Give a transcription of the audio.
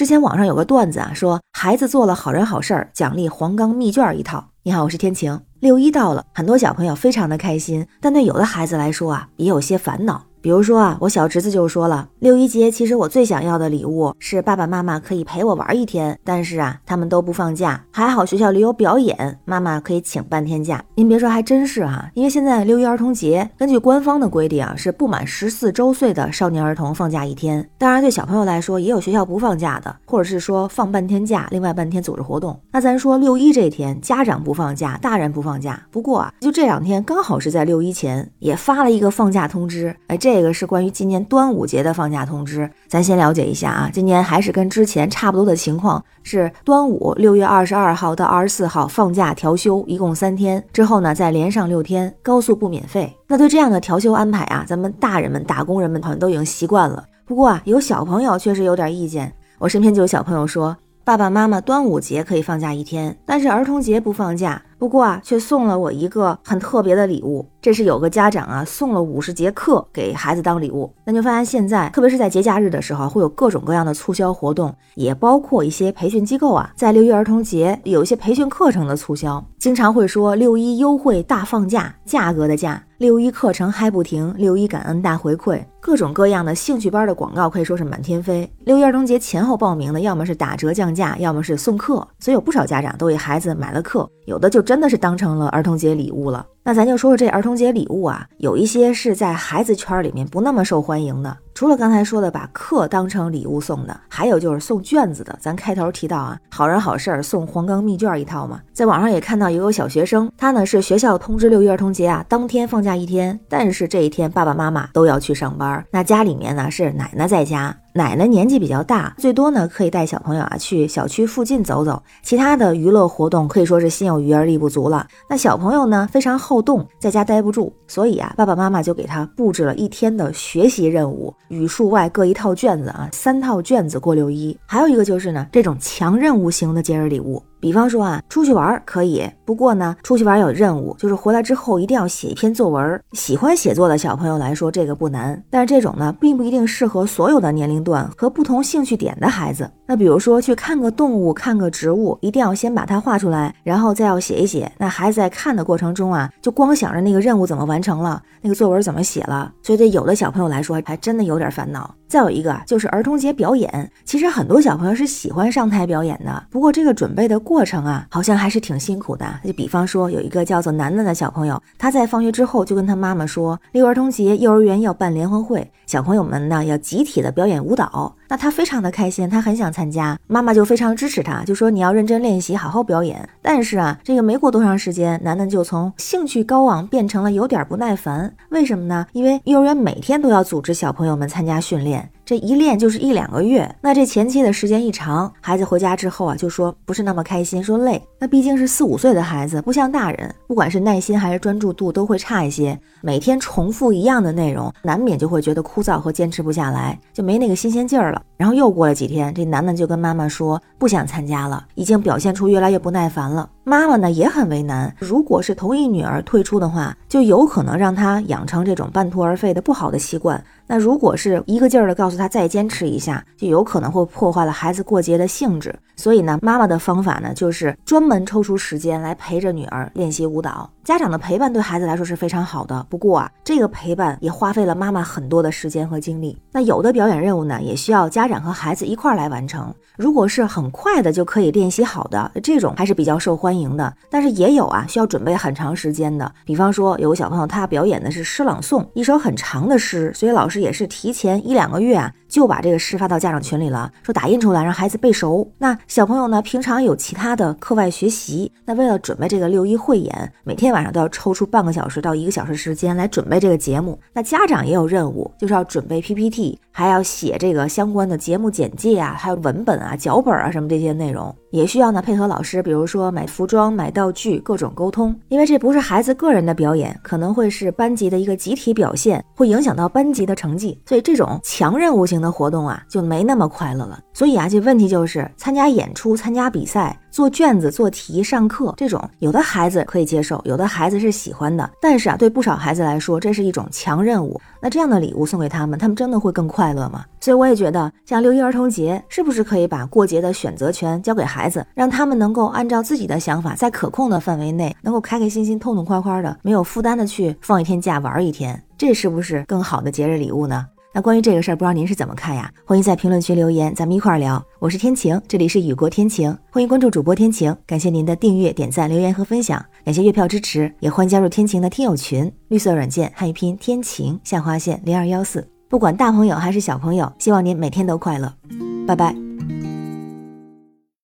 之前网上有个段子啊，说孩子做了好人好事儿，奖励黄冈密卷一套。你好，我是天晴。六一到了，很多小朋友非常的开心，但对有的孩子来说啊，也有些烦恼。比如说啊，我小侄子就说了，六一节其实我最想要的礼物是爸爸妈妈可以陪我玩一天，但是啊，他们都不放假。还好学校里有表演，妈妈可以请半天假。您别说，还真是哈，因为现在六一儿童节，根据官方的规定啊，是不满十四周岁的少年儿童放假一天。当然，对小朋友来说，也有学校不放假的，或者是说放半天假，另外半天组织活动。那咱说六一这天，家长不放假，大人不放假。不过啊，就这两天刚好是在六一前，也发了一个放假通知。哎，这。这个是关于今年端午节的放假通知，咱先了解一下啊。今年还是跟之前差不多的情况，是端午六月二十二号到二十四号放假调休，一共三天，之后呢再连上六天，高速不免费。那对这样的调休安排啊，咱们大人们、打工人们好像都已经习惯了。不过啊，有小朋友确实有点意见。我身边就有小朋友说，爸爸妈妈端午节可以放假一天，但是儿童节不放假。不过啊，却送了我一个很特别的礼物。这是有个家长啊送了五十节课给孩子当礼物。那就发现现在，特别是在节假日的时候，会有各种各样的促销活动，也包括一些培训机构啊，在六一儿童节有一些培训课程的促销，经常会说六一优惠大放假，价格的价，六一课程嗨不停，六一感恩大回馈，各种各样的兴趣班的广告可以说是满天飞。六一儿童节前后报名的，要么是打折降价，要么是送课，所以有不少家长都给孩子买了课，有的就。真的是当成了儿童节礼物了。那咱就说说这儿童节礼物啊，有一些是在孩子圈里面不那么受欢迎的。除了刚才说的把课当成礼物送的，还有就是送卷子的。咱开头提到啊，好人好事儿送黄冈密卷一套嘛。在网上也看到也有小学生，他呢是学校通知六一儿童节啊，当天放假一天，但是这一天爸爸妈妈都要去上班。那家里面呢是奶奶在家。奶奶年纪比较大，最多呢可以带小朋友啊去小区附近走走，其他的娱乐活动可以说是心有余而力不足了。那小朋友呢非常好动，在家待不住，所以啊爸爸妈妈就给他布置了一天的学习任务，语数外各一套卷子啊，三套卷子过六一。还有一个就是呢这种强任务型的节日礼物。比方说啊，出去玩可以，不过呢，出去玩有任务，就是回来之后一定要写一篇作文。喜欢写作的小朋友来说，这个不难，但是这种呢，并不一定适合所有的年龄段和不同兴趣点的孩子。那比如说去看个动物，看个植物，一定要先把它画出来，然后再要写一写。那孩子在看的过程中啊，就光想着那个任务怎么完成了，那个作文怎么写了，所以对有的小朋友来说，还真的有点烦恼。再有一个啊，就是儿童节表演，其实很多小朋友是喜欢上台表演的，不过这个准备的过程啊，好像还是挺辛苦的。就比方说，有一个叫做楠楠的小朋友，他在放学之后就跟他妈妈说，六一儿童节幼儿园要办联欢会，小朋友们呢要集体的表演舞蹈。那他非常的开心，他很想参加，妈妈就非常支持他，就说你要认真练习，好好表演。但是啊，这个没过多长时间，楠楠就从兴趣高昂变成了有点不耐烦。为什么呢？因为幼儿园每天都要组织小朋友们参加训练。这一练就是一两个月，那这前期的时间一长，孩子回家之后啊，就说不是那么开心，说累。那毕竟是四五岁的孩子，不像大人，不管是耐心还是专注度都会差一些。每天重复一样的内容，难免就会觉得枯燥和坚持不下来，就没那个新鲜劲儿了。然后又过了几天，这楠楠就跟妈妈说不想参加了，已经表现出越来越不耐烦了。妈妈呢也很为难，如果是同意女儿退出的话，就有可能让她养成这种半途而废的不好的习惯。那如果是一个劲儿的告诉他再坚持一下，就有可能会破坏了孩子过节的性质。所以呢，妈妈的方法呢，就是专门抽出时间来陪着女儿练习舞蹈。家长的陪伴对孩子来说是非常好的，不过啊，这个陪伴也花费了妈妈很多的时间和精力。那有的表演任务呢，也需要家长和孩子一块儿来完成。如果是很快的就可以练习好的这种，还是比较受欢迎的。但是也有啊，需要准备很长时间的。比方说，有个小朋友他表演的是诗朗诵，一首很长的诗，所以老师。也是提前一两个月啊，就把这个诗发到家长群里了，说打印出来让孩子背熟。那小朋友呢，平常有其他的课外学习，那为了准备这个六一汇演，每天晚上都要抽出半个小时到一个小时时间来准备这个节目。那家长也有任务，就是要准备 PPT，还要写这个相关的节目简介啊，还有文本啊、脚本啊什么这些内容。也需要呢配合老师，比如说买服装、买道具，各种沟通。因为这不是孩子个人的表演，可能会是班级的一个集体表现，会影响到班级的成绩。所以这种强任务的活动啊，就没那么快乐了。所以啊，这问题就是参加演出、参加比赛、做卷子、做题、上课这种，有的孩子可以接受，有的孩子是喜欢的。但是啊，对不少孩子来说，这是一种强任务。那这样的礼物送给他们，他们真的会更快乐吗？所以我也觉得，像六一儿童节，是不是可以把过节的选择权交给孩子，让他们能够按照自己的想法，在可控的范围内，能够开开心心、痛痛快快的，没有负担的去放一天假、玩一天，这是不是更好的节日礼物呢？那关于这个事儿，不知道您是怎么看呀？欢迎在评论区留言，咱们一块儿聊。我是天晴，这里是雨过天晴，欢迎关注主播天晴。感谢您的订阅、点赞、留言和分享，感谢月票支持，也欢迎加入天晴的听友群，绿色软件汉语拼天晴下划线零二幺四。不管大朋友还是小朋友，希望您每天都快乐。拜拜。